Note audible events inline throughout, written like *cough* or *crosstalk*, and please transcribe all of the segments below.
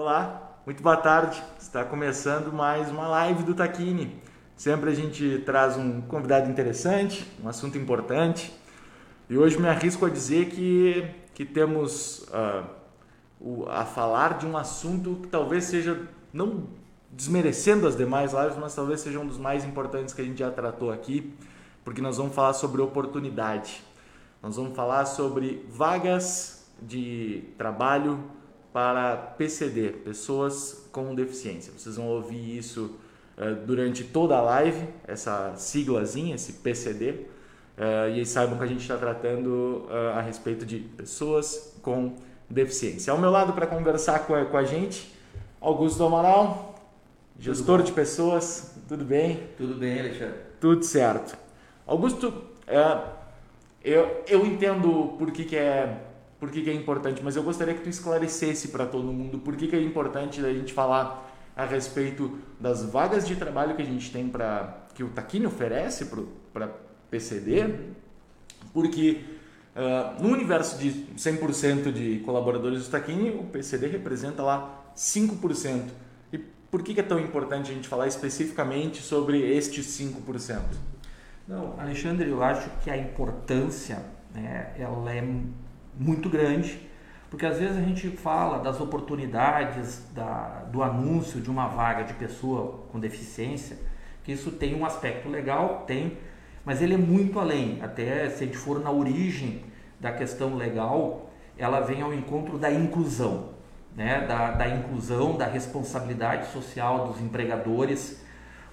Olá, muito boa tarde. Está começando mais uma live do Taquini. Sempre a gente traz um convidado interessante, um assunto importante. E hoje me arrisco a dizer que, que temos uh, o, a falar de um assunto que talvez seja, não desmerecendo as demais lives, mas talvez seja um dos mais importantes que a gente já tratou aqui, porque nós vamos falar sobre oportunidade. Nós vamos falar sobre vagas de trabalho para PCD, pessoas com deficiência. Vocês vão ouvir isso uh, durante toda a live, essa siglazinha, esse PCD, uh, eh, e saibam que a gente está tratando uh, a respeito de pessoas com deficiência. Ao meu lado para conversar com a, com a gente, Augusto Amaral, gestor de pessoas, tudo bem? Tudo bem, Alexandre. Tudo certo. Augusto, eu, eu entendo por que, que é por que, que é importante, mas eu gostaria que tu esclarecesse para todo mundo por que, que é importante a gente falar a respeito das vagas de trabalho que a gente tem para que o Taquini oferece para PCD, porque uh, no universo de 100% de colaboradores do Taquini, o PCD representa lá 5%. E por que, que é tão importante a gente falar especificamente sobre estes 5%? Não, Alexandre, eu acho que a importância né, ela é muito grande, porque às vezes a gente fala das oportunidades da, do anúncio de uma vaga de pessoa com deficiência, que isso tem um aspecto legal, tem, mas ele é muito além. Até se a gente for na origem da questão legal, ela vem ao encontro da inclusão, né? da, da inclusão, da responsabilidade social dos empregadores,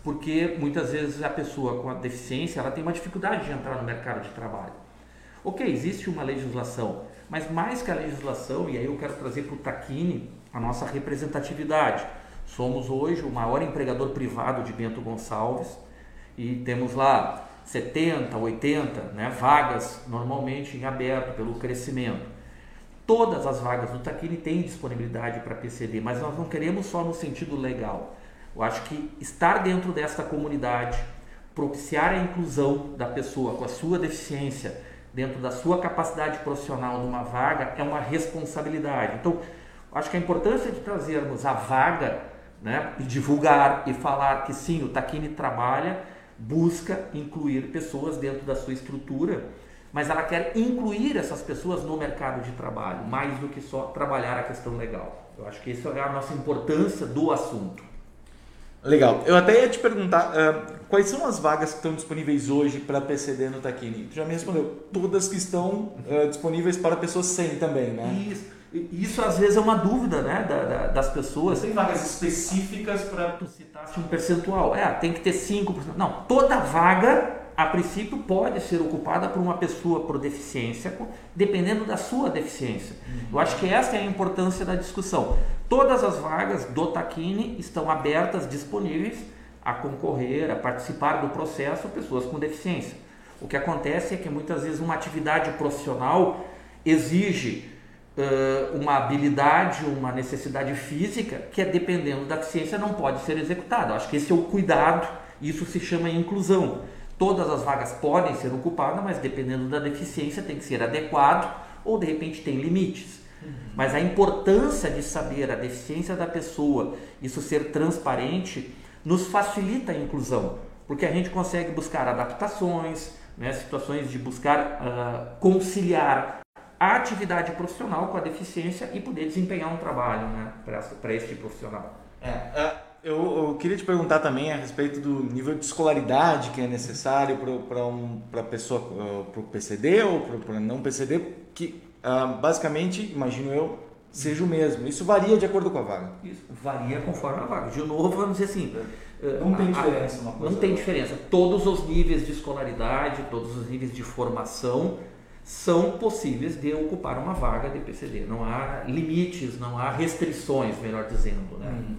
porque muitas vezes a pessoa com a deficiência ela tem uma dificuldade de entrar no mercado de trabalho. Ok, existe uma legislação, mas mais que a legislação, e aí eu quero trazer para o Taquini a nossa representatividade. Somos hoje o maior empregador privado de Bento Gonçalves e temos lá 70, 80 né, vagas normalmente em aberto pelo crescimento. Todas as vagas do Taquini têm disponibilidade para PCD, mas nós não queremos só no sentido legal. Eu acho que estar dentro desta comunidade, propiciar a inclusão da pessoa com a sua deficiência, dentro da sua capacidade profissional numa vaga é uma responsabilidade. Então, acho que a importância de trazermos a vaga, né, e divulgar e falar que sim, o Taquini trabalha, busca incluir pessoas dentro da sua estrutura, mas ela quer incluir essas pessoas no mercado de trabalho, mais do que só trabalhar a questão legal. Eu acho que essa é a nossa importância do assunto. Legal. Eu até ia te perguntar uh, quais são as vagas que estão disponíveis hoje para PCD no Taquini. Tu já me respondeu. Todas que estão uh, disponíveis para pessoas sem também, né? Isso. Isso às vezes é uma dúvida né, da, da, das pessoas. Tem vagas específicas para tu citar um percentual. É, tem que ter 5%. Não, toda vaga a princípio pode ser ocupada por uma pessoa por deficiência, dependendo da sua deficiência. Uhum. Eu acho que essa é a importância da discussão. Todas as vagas do Taquini estão abertas, disponíveis a concorrer, a participar do processo pessoas com deficiência. O que acontece é que muitas vezes uma atividade profissional exige uh, uma habilidade, uma necessidade física que, dependendo da deficiência, não pode ser executada. Eu acho que esse é o cuidado, isso se chama inclusão. Todas as vagas podem ser ocupadas, mas dependendo da deficiência tem que ser adequado ou de repente tem limites. Uhum. Mas a importância de saber a deficiência da pessoa, isso ser transparente, nos facilita a inclusão, porque a gente consegue buscar adaptações, né, situações de buscar uh, conciliar a atividade profissional com a deficiência e poder desempenhar um trabalho né, para este profissional. É, uh eu, eu, queria te perguntar também a respeito do nível de escolaridade que é necessário para um, a pessoa, para o PCD ou para não PCD, que uh, basicamente, imagino eu, seja o mesmo. Isso varia de acordo com a vaga. Isso varia conforme a vaga. De novo, vamos dizer assim. Eh, não tem diferença uma coisa. Não tem diferença. Todos os níveis de escolaridade, todos os níveis de formação são possíveis de ocupar uma vaga de PCD. Não há limites, não há restrições, melhor dizendo. Né?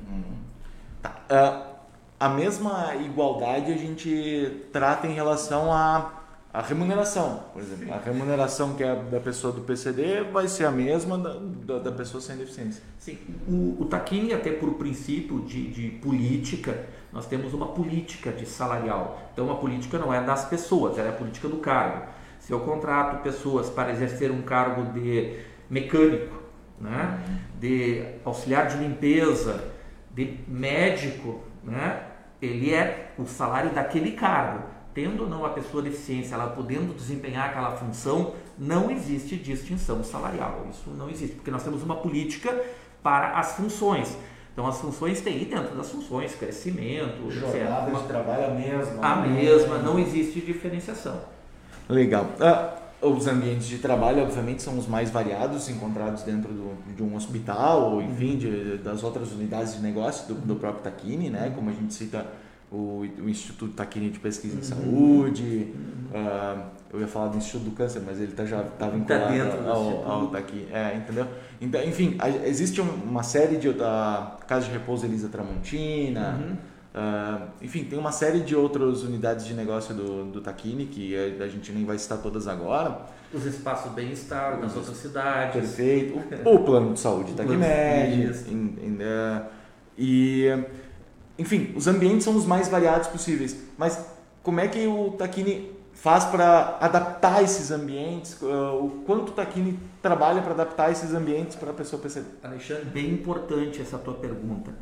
Uhum. Uh, a mesma igualdade a gente trata em relação à, à remuneração, por exemplo. Sim. A remuneração que é da pessoa do PCD vai ser a mesma da, da, da pessoa sem deficiência. Sim. O, o Taquini, até por princípio de, de política, nós temos uma política de salarial. Então, a política não é das pessoas, ela é a política do cargo. Se eu contrato pessoas para exercer um cargo de mecânico, né? de auxiliar de limpeza, de médico, né? ele é o salário daquele cargo. Tendo ou não a pessoa deficiência, ela podendo desempenhar aquela função, não existe distinção salarial. Isso não existe, porque nós temos uma política para as funções. Então as funções têm dentro das funções crescimento, jornada de trabalho a mesma. A mesma, não existe diferenciação. Legal. Ah, os ambientes de trabalho, obviamente, são os mais variados encontrados dentro do, de um hospital, ou enfim, de, das outras unidades de negócio do, do próprio Taquini, né? Como a gente cita o, o Instituto Taquini de Pesquisa em uhum. Saúde, uh, eu ia falar do Instituto do Câncer, mas ele tá, já está vinculado tá ao, ao Taquini, é, entendeu? Então, enfim, a, existe uma série de a Casa de Repouso Elisa Tramontina, uhum. Uh, enfim, tem uma série de outras unidades de negócio do, do Taquini, que a gente nem vai citar todas agora. Os espaços bem-estar nas outras cidades. Perfeito. O, o plano de saúde *laughs* Taquimed. Uh, e enfim, os ambientes são os mais variados possíveis. Mas como é que o Taquini faz para adaptar esses ambientes? Uh, o quanto o Taquini trabalha para adaptar esses ambientes para a pessoa perceber? Alexandre, bem importante essa tua pergunta.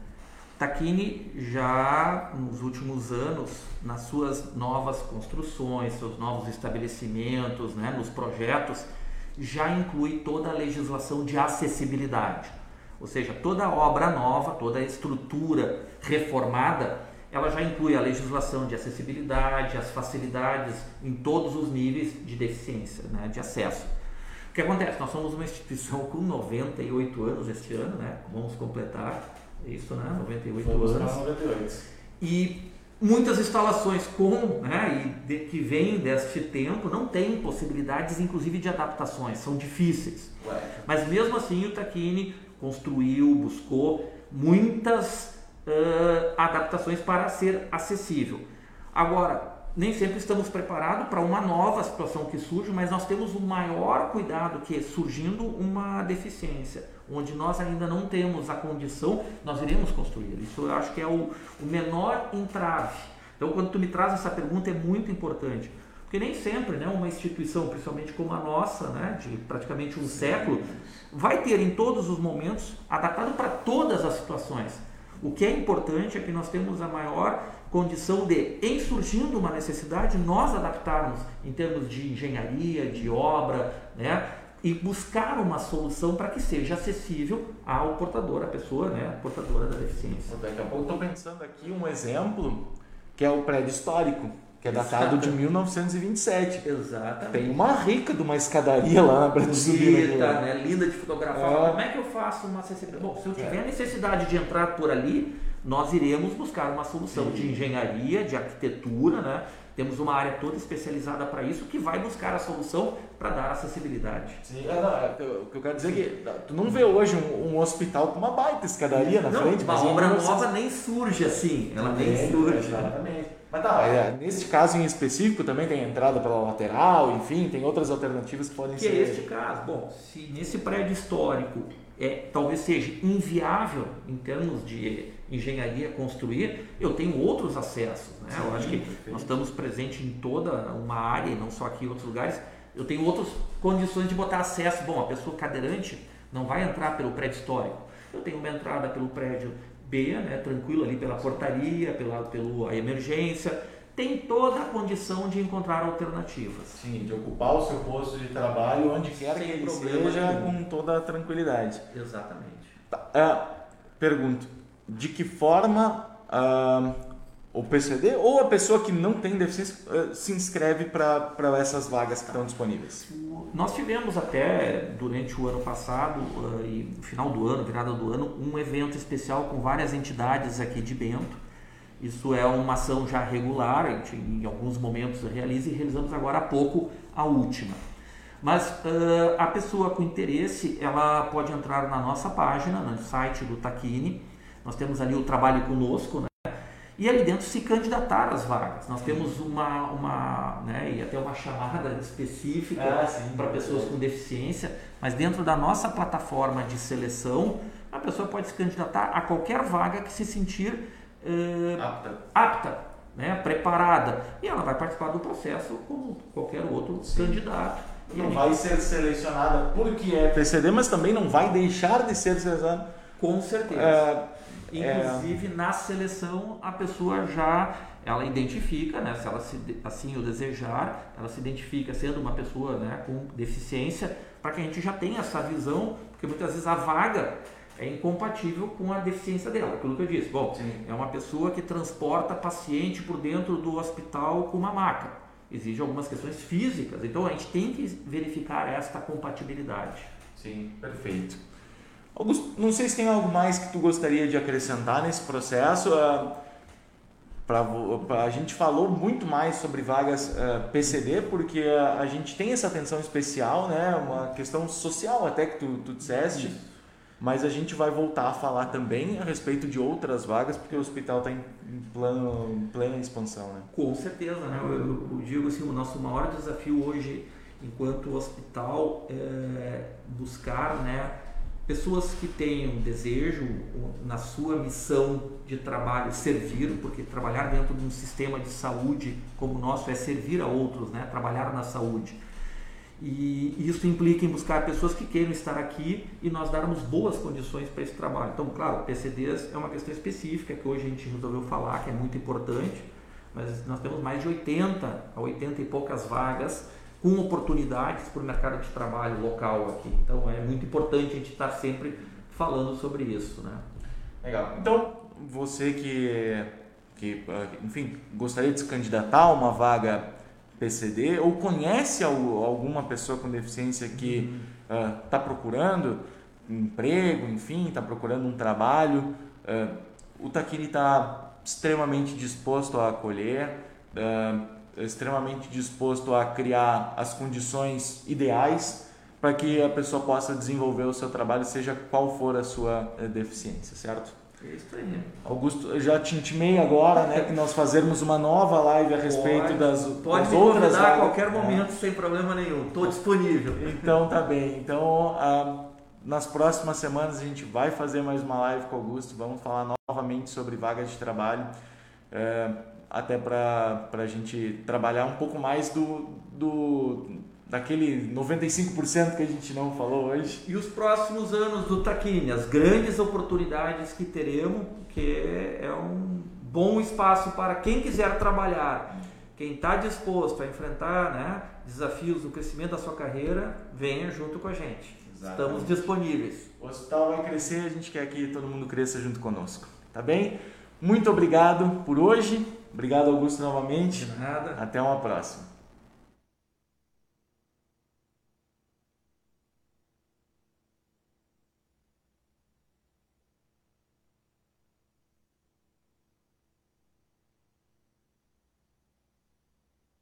Taquini já nos últimos anos, nas suas novas construções, seus novos estabelecimentos, né, nos projetos, já inclui toda a legislação de acessibilidade. Ou seja, toda obra nova, toda estrutura reformada, ela já inclui a legislação de acessibilidade, as facilidades em todos os níveis de deficiência, né, de acesso. O que acontece? Nós somos uma instituição com 98 anos este ano, né? Vamos completar isso, né? 98 Vamos anos. 98. E muitas instalações com, né, e de, que vêm deste tempo não têm possibilidades, inclusive de adaptações, são difíceis. Ué. Mas mesmo assim o Taquini construiu, buscou muitas uh, adaptações para ser acessível. Agora, nem sempre estamos preparados para uma nova situação que surge, mas nós temos o maior cuidado que surgindo uma deficiência, onde nós ainda não temos a condição, nós iremos construir. Isso eu acho que é o, o menor entrave. Então, quando tu me traz essa pergunta, é muito importante. Porque nem sempre né, uma instituição, principalmente como a nossa, né, de praticamente um século, vai ter em todos os momentos adaptado para todas as situações. O que é importante é que nós temos a maior condição de, em surgindo uma necessidade, nós adaptarmos em termos de engenharia, de obra, né, e buscar uma solução para que seja acessível ao portador, à pessoa, né, portadora da deficiência. Daqui a pouco estou pensando aqui um exemplo que é o prédio histórico que é datado de 1927. Exatamente. Tem uma rica de uma escadaria lá para subir. Bonita, né? linda de fotografar. É. Como é que eu faço uma acessibilidade? Bom, se eu tiver é. necessidade de entrar por ali, nós iremos buscar uma solução Sim. de engenharia, de arquitetura, né? Temos uma área toda especializada para isso que vai buscar a solução para dar acessibilidade. Sim, é, não, é, o que eu quero dizer é que tu não vê hoje um, um hospital com uma baita escadaria na não, frente. Uma obra nova nem surge assim, ela nem surge. Exatamente. Mas tá, é, neste caso em específico também tem entrada pela lateral, enfim, tem outras alternativas que podem que ser. Que é este caso. Bom, se nesse prédio histórico é, talvez seja inviável em termos de engenharia construir, eu tenho outros acessos. Né? Sim, eu acho que perfeito. nós estamos presentes em toda uma área, e não só aqui em outros lugares. Eu tenho outras condições de botar acesso. Bom, a pessoa cadeirante não vai entrar pelo prédio histórico. Eu tenho uma entrada pelo prédio B, né, tranquilo ali pela portaria, pela, pela emergência, tem toda a condição de encontrar alternativas. Sim, de ocupar o seu posto de trabalho onde quer Sem que ele seja nenhum. com toda a tranquilidade. Exatamente. Tá, uh, pergunto, de que forma uh, o PCD ou a pessoa que não tem deficiência uh, se inscreve para essas vagas que estão disponíveis? Nós tivemos até durante o ano passado uh, e no final do ano, virada do ano, um evento especial com várias entidades aqui de Bento. Isso é uma ação já regular, a gente em alguns momentos realiza e realizamos agora há pouco a última. Mas uh, a pessoa com interesse, ela pode entrar na nossa página, no site do Taquini. Nós temos ali o trabalho conosco, né? e ali dentro se candidatar às vagas. Nós temos uma, uma né, e até uma chamada *laughs* específica ah, para pessoas com deficiência, mas dentro da nossa plataforma de seleção, a pessoa pode se candidatar a qualquer vaga que se sentir uh, apta, apta né, preparada, e ela vai participar do processo como qualquer outro Sim. candidato não vai ser selecionada porque é PCD, mas também não vai deixar de ser selecionada. Com certeza. É, Inclusive, é... na seleção, a pessoa já ela identifica, né, se ela se, assim o desejar, ela se identifica sendo uma pessoa né, com deficiência, para que a gente já tenha essa visão, porque muitas vezes a vaga é incompatível com a deficiência dela, aquilo que eu disse. Bom, Sim. é uma pessoa que transporta paciente por dentro do hospital com uma maca. Exige algumas questões físicas, então a gente tem que verificar esta compatibilidade. Sim, perfeito. Augusto, não sei se tem algo mais que tu gostaria de acrescentar nesse processo. Uh, pra, pra, a gente falou muito mais sobre vagas uh, ah, PCD porque a, a, gente tem essa atenção especial, né? uma questão social até que tu, tu disseste. Isso. Mas a gente vai voltar a falar também a respeito de outras vagas, porque o hospital está em, plano, em plena expansão. Né? Com certeza. Né? Eu, eu digo assim, o nosso maior desafio hoje, enquanto hospital, é buscar né, pessoas que tenham desejo na sua missão de trabalho servir, porque trabalhar dentro de um sistema de saúde como o nosso é servir a outros, né? trabalhar na saúde. E isso implica em buscar pessoas que queiram estar aqui e nós darmos boas condições para esse trabalho. Então, claro, PCDs é uma questão específica que hoje a gente resolveu falar, que é muito importante, mas nós temos mais de 80 a 80 e poucas vagas com oportunidades para o mercado de trabalho local aqui. Então é muito importante a gente estar sempre falando sobre isso, né? Legal. Então você que, que enfim, gostaria de se candidatar a uma vaga PCD ou conhece alguma pessoa com deficiência que está uhum. uh, procurando um emprego, enfim, está procurando um trabalho, uh, o Taquini está extremamente disposto a acolher. Uh, extremamente disposto a criar as condições ideais para que a pessoa possa desenvolver o seu trabalho, seja qual for a sua eh, deficiência, certo? É isso aí. Augusto, já te intimei agora, né, que nós fazermos uma nova live a respeito pode, das, pode das outras a qualquer momento, é. sem problema nenhum. Estou disponível. Então tá bem. Então ah, nas próximas semanas a gente vai fazer mais uma live com o Augusto. Vamos falar novamente sobre vagas de trabalho. É, até para a gente trabalhar um pouco mais do, do daquele 95% que a gente não falou hoje. E os próximos anos do Taquini, as grandes oportunidades que teremos, que é um bom espaço para quem quiser trabalhar, quem está disposto a enfrentar né, desafios do crescimento da sua carreira, venha junto com a gente. Exatamente. Estamos disponíveis. O hospital vai crescer, a gente quer que todo mundo cresça junto conosco. Tá bem? Muito obrigado por hoje. Obrigado, Augusto, novamente. De nada. Até uma próxima.